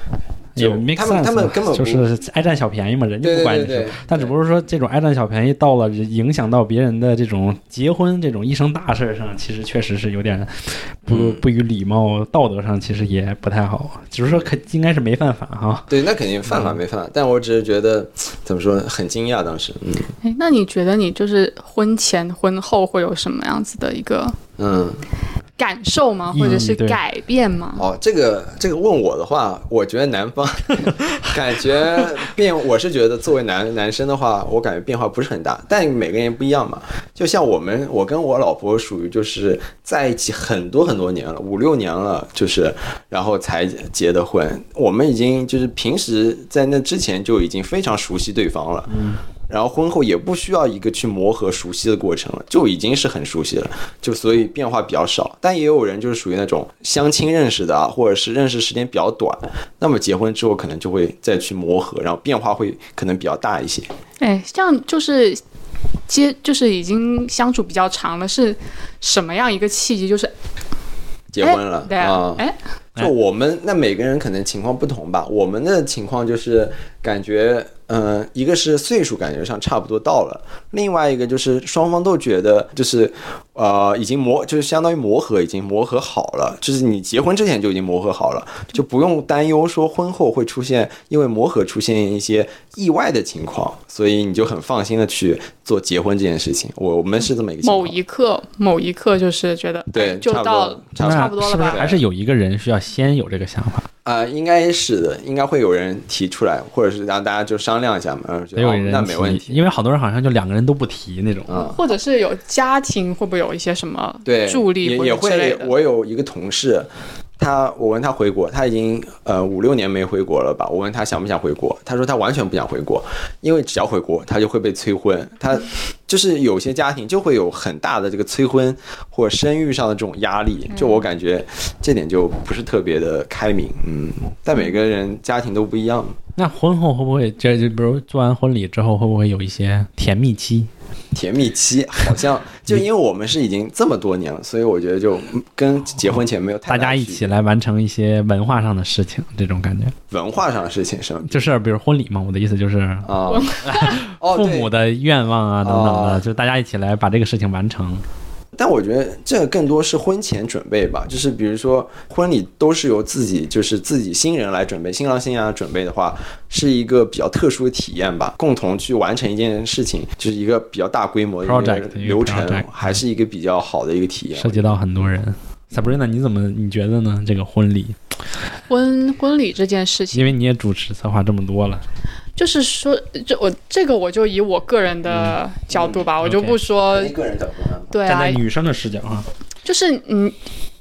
也就 make 他们 sense 他们根本就是爱占小便宜嘛，人家不管你是但只不过说这种爱占小便宜到了影响到别人的这种结婚这种一生大事儿上，其实确实是有点不嗯不于礼貌，道德上其实也不太好。只是说可应该是没犯法哈。对，那肯定犯法没犯法，但我只是觉得怎么说，很惊讶当时，嗯哎，那你觉得你就是婚前婚后会有什么样子的一个嗯。感受吗？或者是改变吗？哦，这个这个问我的话，我觉得男方 <laughs> 感觉变，我是觉得作为男男生的话，我感觉变化不是很大，但每个人不一样嘛。就像我们，我跟我老婆属于就是在一起很多很多年了，五六年了，就是然后才结的婚。我们已经就是平时在那之前就已经非常熟悉对方了，嗯。然后婚后也不需要一个去磨合熟悉的过程了，就已经是很熟悉了，就所以变化比较少。但也有人就是属于那种相亲认识的啊，或者是认识时间比较短，那么结婚之后可能就会再去磨合，然后变化会可能比较大一些。哎，这样就是接，就是已经相处比较长了，是什么样一个契机？就是结婚了哎对啊，哎，就我们那每个人可能情况不同吧，我们的情况就是感觉，嗯、一个是岁数感觉上差不多到了，另外一个就是双方都觉得就是，呃，已经磨，就是相当于磨合已经磨合好了，就是你结婚之前就已经磨合好了，就不用担忧说婚后会出现因为磨合出现一些意外的情况，所以你就很放心的去做结婚这件事情。我我们是这么一个情况。某一刻，某一刻就是觉得，对哎就到差不多差不多了吧？是不是还是有一个人需要先有这个想法？啊、应该是的，应该会有人提出来，或者是让大家就商量一下嘛，然后觉得哦得有人提那没问题。因为好多人好像就两个人都不提那种。嗯，或者是有家庭会不会有一些什么对，助力或也也会。者之类的？我有一个同事，他我问他回国，他已经呃五六年没回国了吧？我问他想不想回国，他说他完全不想回国，因为只要回国，他就会被催婚。他就是有些家庭就会有很大的这个催婚或生育上的这种压力，就我感觉这点就不是特别的开明，嗯，但每个人家庭都不一样。那婚后会不会这就比如做完婚礼之后，会不会有一些甜蜜期？甜蜜期好像 <laughs> 就因为我们是已经这么多年了，所以我觉得就跟结婚前没有太大家一起来完成一些文化上的事情，这种感觉文化上的事情是吗？就是比如婚礼嘛。我的意思就是啊，<laughs> 哦，父母的愿望啊等等的，哦就大家一起来把这个事情完成。但我觉得这个更多是婚前准备吧，就是比如说婚礼都是由自己就是自己新人来准备，新郎新娘准备的话，是一个比较特殊的体验吧，共同去完成一件事情，就是一个比较大规模的一 Project，个流程还是一个比较好的一个体验。涉及到很多人。Sabrina，你怎么你觉得呢？这个婚礼，婚婚礼这件事情，因为你也主持策划这么多了，就是说，这我这个我就以我个人的角度吧，我就不说一个人角度啊，对啊站在，女生的视角啊，就是嗯，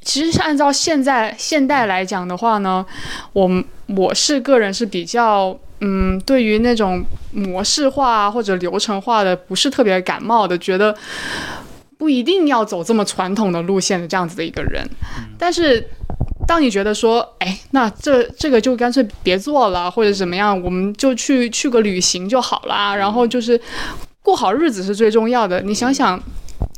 其实是按照现在现代来讲的话呢，我我是个人是比较嗯，对于那种模式化或者流程化的不是特别感冒的，觉得不一定要走这么传统的路线的这样子的一个人，但是。当你觉得说，哎，那这这个就干脆别做了，或者怎么样，我们就去去个旅行就好啦，然后就是过好日子是最重要的。你想想，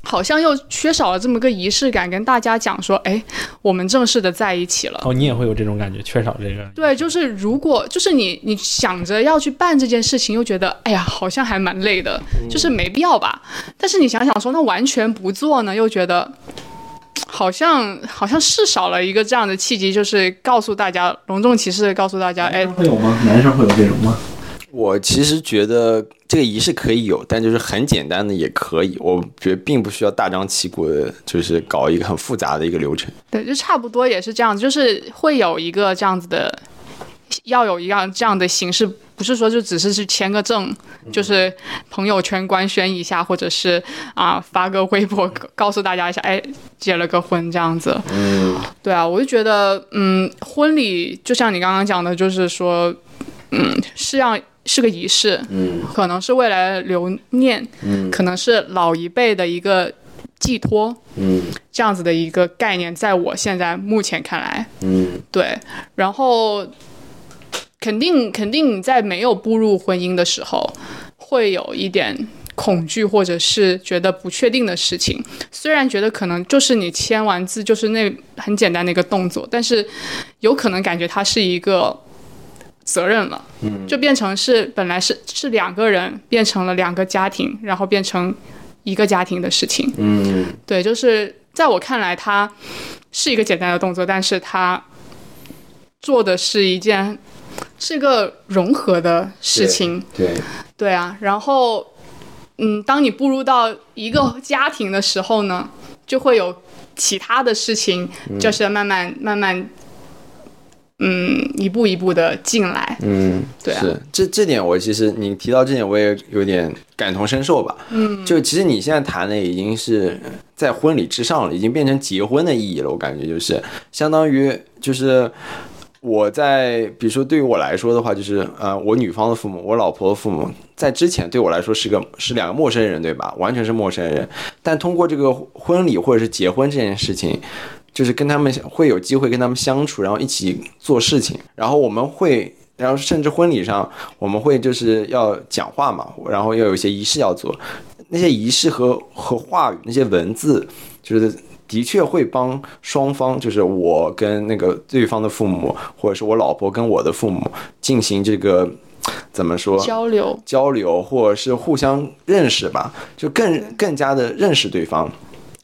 好像又缺少了这么个仪式感，跟大家讲说，哎，我们正式的在一起了。哦，你也会有这种感觉，缺少这个。对，就是如果就是你你想着要去办这件事情，又觉得哎呀，好像还蛮累的，就是没必要吧。但是你想想说，那完全不做呢，又觉得好像好像是少了一个这样的契机，就是告诉大家隆重其事的告诉大家，哎，会有吗？男生会有这种吗？我其实觉得这个仪式可以有，但就是很简单的也可以。我觉得并不需要大张旗鼓的，就是搞一个很复杂的一个流程。对，就差不多也是这样子，就是会有一个这样子的，要有一样这样的形式，不是说就只是去签个证，就是朋友圈官宣一下，或者是啊发个微博告诉大家一下，哎，结了个婚这样子。嗯，对啊，我就觉得，嗯，婚礼就像你刚刚讲的，就是说，嗯，是要。是个仪式，嗯，可能是未来留念，嗯，可能是老一辈的一个寄托，嗯，这样子的一个概念，在我现在目前看来，嗯，对，然后肯定肯定你在没有步入婚姻的时候，会有一点恐惧或者是觉得不确定的事情，虽然觉得可能就是你签完字就是那很简单的一个动作，但是有可能感觉它是一个。责任了，嗯，就变成是本来是是两个人变成了两个家庭，然后变成一个家庭的事情，嗯，对，就是在我看来，它是一个简单的动作，但是它做的是一件是个融合的事情，对，对啊，然后嗯，当你步入到一个家庭的时候呢，就会有其他的事情，就是慢慢慢慢。嗯，一步一步的进来。嗯，对啊，是这这点我其实你提到这点我也有点感同身受吧。嗯，就其实你现在谈的已经是在婚礼之上了，已经变成结婚的意义了。我感觉就是相当于就是我在比如说对于我来说的话，就是呃我女方的父母，我老婆的父母在之前对我来说是个是两个陌生人，对吧？完全是陌生人。但通过这个婚礼或者是结婚这件事情。就是跟他们会有机会跟他们相处，然后一起做事情，然后我们会，然后甚至婚礼上我们会就是要讲话嘛，然后要有一些仪式要做，那些仪式和和话语那些文字，就是的确会帮双方，就是我跟那个对方的父母，或者是我老婆跟我的父母进行这个怎么说？交流。交流，或者是互相认识吧，就更更加的认识对方，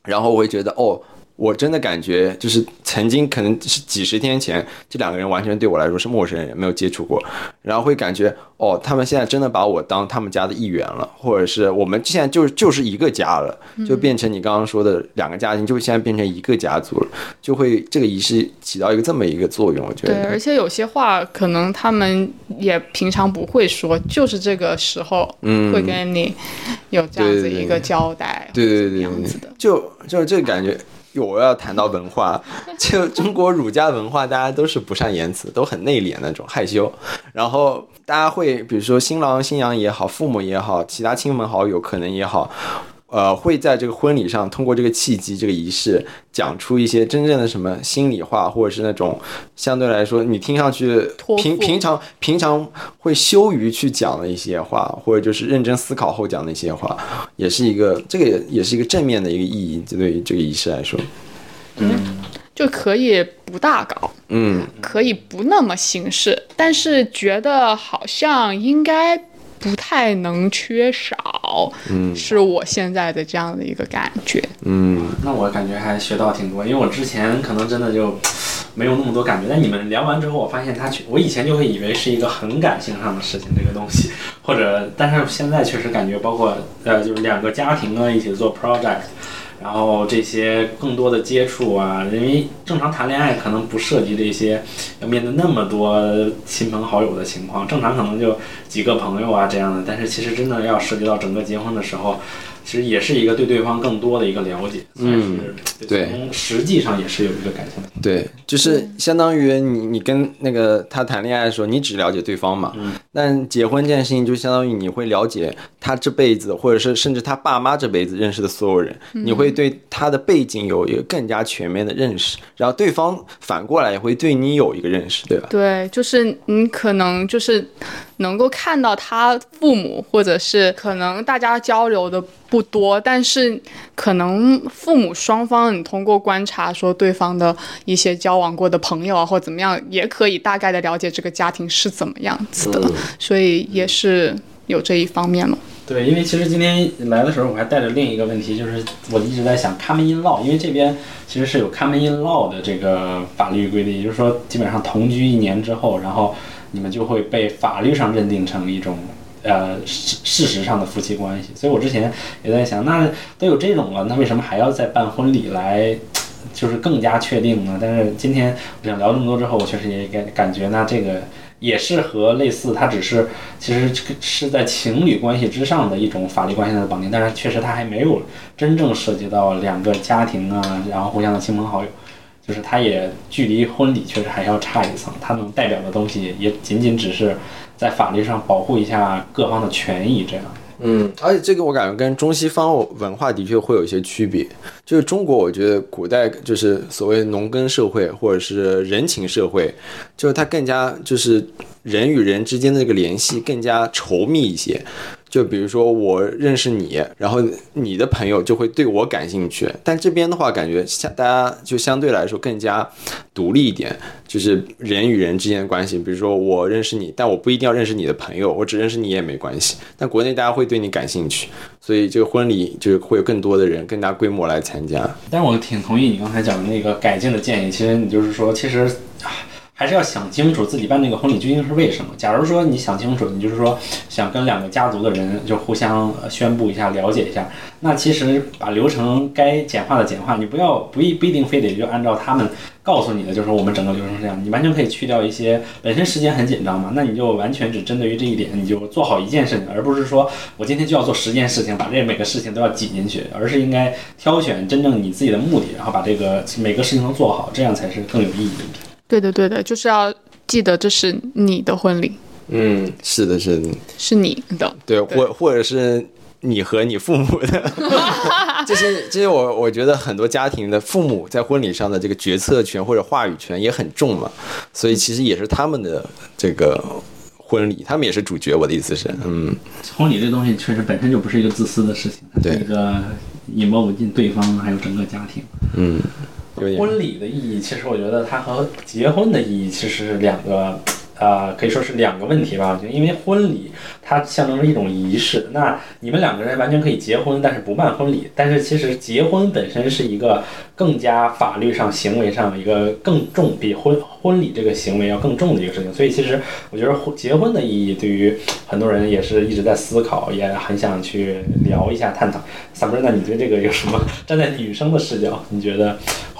然后我会觉得哦。我真的感觉，就是曾经可能是几十天前，这两个人完全对我来说是陌生人，没有接触过，然后会感觉，哦，他们现在真的把我当他们家的一员了，或者是我们现在就就是一个家了，就变成你刚刚说的两个家庭，就现在变成一个家族了，就会这个仪式起到一个这么一个作用，我觉得。对，而且有些话可能他们也平常不会说，就是这个时候会跟你有这样子一个交代，对对对，样子的，就就是这个感觉。我要谈到 <laughs> 文化，就中国儒家文化，大家都是不善言辞，都很内敛那种害羞。然后大家会，比如说新郎新娘也好，父母也好，其他亲朋好友可能也好。呃，会在这个婚礼上通过这个契机、这个仪式，讲出一些真正的什么心里话，或者是那种相对来说你听上去平平常平常会羞于去讲的一些话，或者就是认真思考后讲的一些话，也是一个这个也也是一个正面的一个意义，对于这个仪式来说，嗯，就可以不大搞，嗯，可以不那么形式，但是觉得好像应该。不太能缺少，嗯，是我现在的这样的一个感觉，嗯，那我感觉还学到挺多，因为我之前可能真的就没有那么多感觉，但你们聊完之后，我发现他，我以前就会以为是一个很感性上的事情，这个东西，或者，但是现在确实感觉，包括呃，就是两个家庭啊一起做 project。然后这些更多的接触啊，因为正常谈恋爱可能不涉及这些要面对那么多亲朋好友的情况，正常可能就几个朋友啊这样的。但是其实真的要涉及到整个结婚的时候。其实也是一个对对方更多的一个了解，嗯，对，实际上也是有一个感情的。对，就是相当于你你跟那个他谈恋爱的时候，你只了解对方嘛，嗯，但结婚这件事情就相当于你会了解他这辈子，或者是甚至他爸妈这辈子认识的所有人，你会对他的背景有一个更加全面的认识，然后对方反过来也会对你有一个认识，对吧？对，就是你可能就是能够看到他父母，或者是可能大家交流的不多，但是可能父母双方你通过观察说对方的一些交往过的朋友啊，或怎么样，也可以大概的了解这个家庭是怎么样子的，所以也是有这一方面了。对，因为其实今天来的时候，我还带着另一个问题，就是我一直在想 common in law，因为这边其实是有 common in law 的这个法律规定，也就是说，基本上同居一年之后，然后你们就会被法律上认定成一种呃事事实上的夫妻关系。所以我之前也在想，那都有这种了，那为什么还要再办婚礼来，就是更加确定呢？但是今天我想聊这么多之后，我确实也感感觉那这个。也是和类似，它只是其实是在情侣关系之上的一种法律关系的绑定，但是确实它还没有真正涉及到两个家庭啊，然后互相的亲朋好友，就是它也距离婚礼确实还要差一层，它能代表的东西也仅仅只是在法律上保护一下各方的权益这样。嗯，而且这个我感觉跟中西方文化的确会有一些区别。就是中国，我觉得古代就是所谓农耕社会或者是人情社会，就是它更加就是人与人之间的这个联系更加稠密一些。就比如说我认识你，然后你的朋友就会对我感兴趣。但这边的话，感觉相大家就相对来说更加独立一点，就是人与人之间的关系。比如说我认识你，但我不一定要认识你的朋友，我只认识你也没关系。但国内大家会对你感兴趣，所以这个婚礼就会有更多的人、更大规模来参加。但我挺同意你刚才讲的那个改进的建议。其实你就是说，其实。还是要想清楚自己办那个婚礼究竟是为什么。假如说你想清楚，你就是说想跟两个家族的人就互相宣布一下、了解一下，那其实把流程该简化的简化，你不要不一不一定非得就按照他们告诉你的，就是说我们整个流程这样，你完全可以去掉一些本身时间很紧张嘛，那你就完全只针对于这一点，你就做好一件事情，而不是说我今天就要做十件事情，把这每个事情都要挤进去，而是应该挑选真正你自己的目的，然后把这个每个事情都做好，这样才是更有意义。对的，对的，就是要记得这是你的婚礼。嗯，是的，是的，是你的。对，或或者是你和你父母的。<laughs> 这些，这些，我我觉得很多家庭的父母在婚礼上的这个决策权或者话语权也很重嘛，所以其实也是他们的这个婚礼，他们也是主角。我的意思是，嗯，婚礼这东西确实本身就不是一个自私的事情，它是一个引爆进对方还有整个家庭。嗯。婚礼的意义，其实我觉得它和结婚的意义其实是两个。呃，可以说是两个问题吧。就，因为婚礼它象征着一种仪式，那你们两个人完全可以结婚，但是不办婚礼。但是其实结婚本身是一个更加法律上、行为上一个更重，比婚婚礼这个行为要更重的一个事情。所以其实我觉得婚结婚的意义对于很多人也是一直在思考，也很想去聊一下、探讨。萨博那你对这个有什么站在女生的视角？你觉得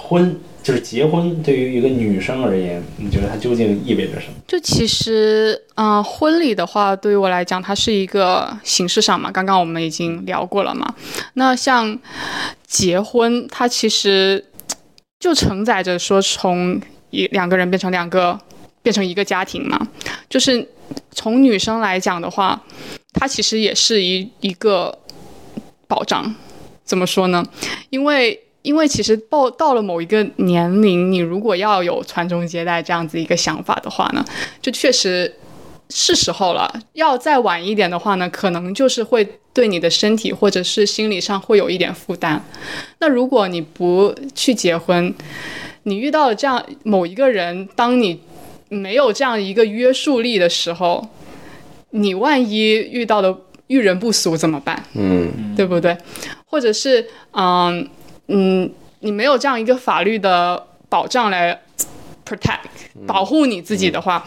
婚？就是结婚对于一个女生而言，你觉得它究竟意味着什么？就其实，嗯，婚礼的话，对于我来讲，它是一个形式上嘛。刚刚我们已经聊过了嘛。那像结婚，它其实就承载着说从一两个人变成两个，变成一个家庭嘛。就是从女生来讲的话，它其实也是一一个保障。怎么说呢？因为因为其实到到了某一个年龄，你如果要有传宗接代这样子一个想法的话呢，就确实是时候了。要再晚一点的话呢，可能就是会对你的身体或者是心理上会有一点负担。那如果你不去结婚，你遇到了这样某一个人，当你没有这样一个约束力的时候，你万一遇到的遇人不淑怎么办？嗯，对不对？或者是嗯。嗯，你没有这样一个法律的保障来 protect 保护你自己的话，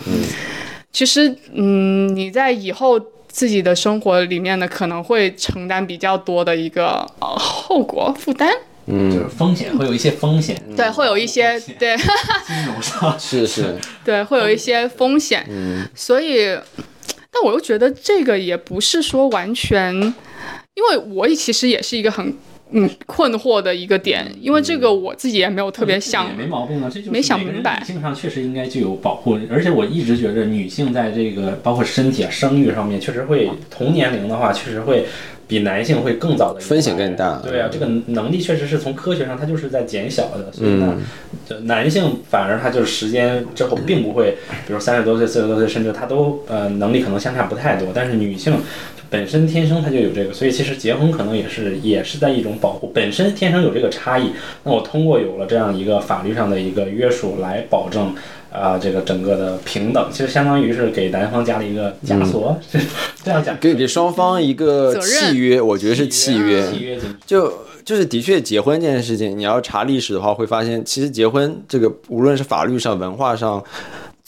其实，嗯，你在以后自己的生活里面呢，可能会承担比较多的一个呃后果负担，嗯，就是风险会有一些风险，对，会有一些对，<laughs> 金融上。是是，对，会有一些风险，嗯，所以，但我又觉得这个也不是说完全，因为我其实也是一个很。嗯，困惑的一个点，因为这个我自己也没有特别想，没毛病啊，这就没想明白。女性上确实应该具有保护，而且我一直觉得女性在这个包括身体啊、生育上面，确实会同年龄的话，确实会比男性会更早的风险更大对啊，这个能力确实是从科学上它就是在减小的，所以呢，这男性反而他就是时间之后并不会，比如三十多岁、四十多岁，甚至他都呃能力可能相差不太多，但是女性。本身天生他就有这个，所以其实结婚可能也是也是在一种保护，本身天生有这个差异。那我通过有了这样一个法律上的一个约束来保证啊、这个整个的平等，其实相当于是给男方加了一个枷锁，是这样讲。给给双方一个契约，我觉得是契约。契约精就就是的确，结婚这件事情，你要查历史的话，会发现其实结婚这个，无论是法律上、文化上。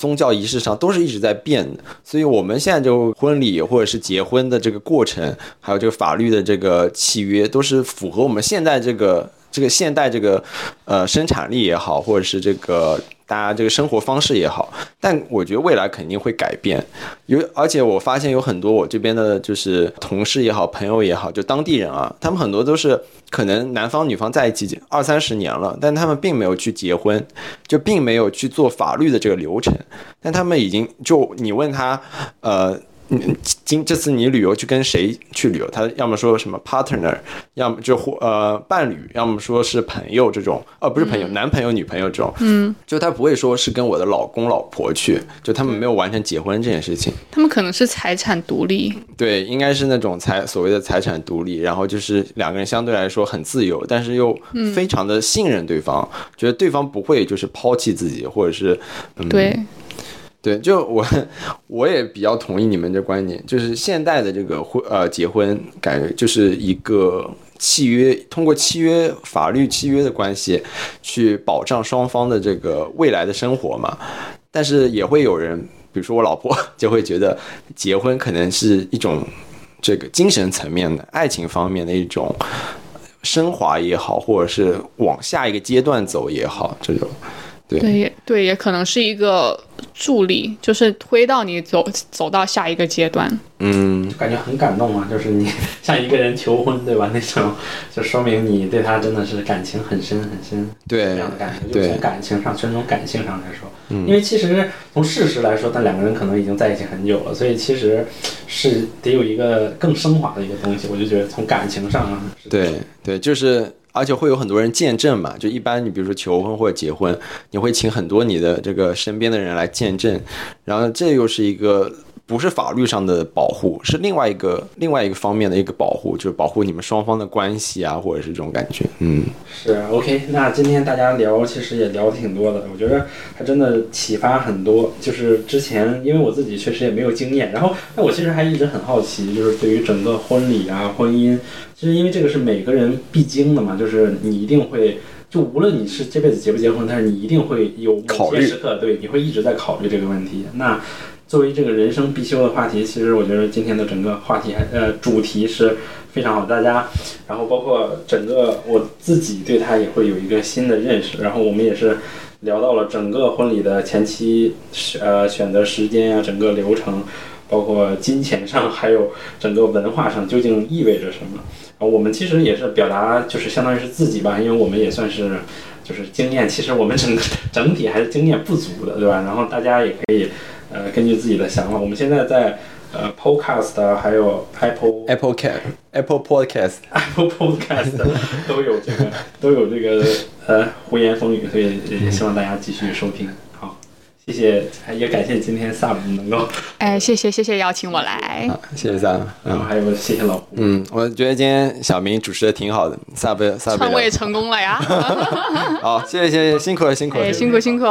宗教仪式上都是一直在变的，所以我们现在就婚礼或者是结婚的这个过程，还有这个法律的这个契约，都是符合我们现在这个这个现代这个呃生产力也好，或者是这个大家这个生活方式也好。但我觉得未来肯定会改变，有而且我发现有很多我这边的就是同事也好，朋友也好，就当地人啊，他们很多都是可能男方女方在一起二三十年了，但他们并没有去结婚，就并没有去做法律的这个流程，但他们已经就你问他，呃。嗯，今这次你旅游去跟谁去旅游？他要么说什么 partner，要么就或呃伴侣，要么说是朋友这种，呃不是朋友，男朋友女朋友这种，嗯，就他不会说是跟我的老公老婆去，就他们没有完成结婚这件事情。他们可能是财产独立，对，应该是那种财所谓的财产独立，然后就是两个人相对来说很自由，但是又非常的信任对方，觉得对方不会就是抛弃自己，或者是嗯，对，对，就我我也比较同意你们的观点，就是现代的这个婚呃结婚，感觉就是一个契约，通过契约法律契约的关系去保障双方的这个未来的生活嘛。但是也会有人，比如说我老婆就会觉得结婚可能是一种这个精神层面的爱情方面的一种升华也好，或者是往下一个阶段走也好，这种对对，也对，也可能是一个助力，就是推到你走走到下一个阶段。嗯就感觉很感动啊，就是你 <laughs> 向一个人求婚，对吧？那种就说明你对他真的是感情很深很深，对这对样的感觉。就从感情上，纯从感性上来说，因为其实从事实来说，但两个人可能已经在一起很久了，所以其实是得有一个更升华的一个东西。我就觉得从感情上啊，对对，就是而且会有很多人见证嘛。就一般你比如说求婚或者结婚，你会请很多你的这个身边的人来见证，然后这又是一个。不是法律上的保护，是另外一个另外一个方面的一个保护，就是保护你们双方的关系啊，或者是这种感觉。嗯，是 OK，那今天大家聊其实也聊的挺多的，我觉得还真的启发很多。就是之前因为我自己确实也没有经验，然后那我其实还一直很好奇，就是对于整个婚礼啊、婚姻，其实因为这个是每个人必经的嘛，就是你一定会。就无论你是这辈子结不结婚，但是你一定会有考虑某些时刻，对，你会一直在考虑这个问题。那作为这个人生必修的话题，其实我觉得今天的整个话题还呃主题是非常好，大家，然后包括整个我自己对他也会有一个新的认识，然后我们也是聊到了整个婚礼的前期选呃选择时间呀、整个流程，包括金钱上，还有整个文化上究竟意味着什么。然后我们其实也是表达，就是相当于是自己吧，因为我们也算是就是经验，其实我们整个整体还是经验不足的，对吧？然后大家也可以呃根据自己的想法，我们现在在呃 Podcast 啊还有 Apple Apple Cat Apple Podcast，Apple Podcast <laughs> 都有这个都有这个呃胡言风语，所以也希望大家继续收听。好，谢谢，也感谢今天 Sam 能够，<laughs> 哎，谢谢谢谢邀请我来，啊，谢谢 Sam。然后还有谢谢老胡。嗯，我觉得今天小明主持的挺好的，Sub Sub 篡位成功了呀！<laughs> 好，谢谢谢谢，辛苦了辛苦了哎，。辛苦辛苦。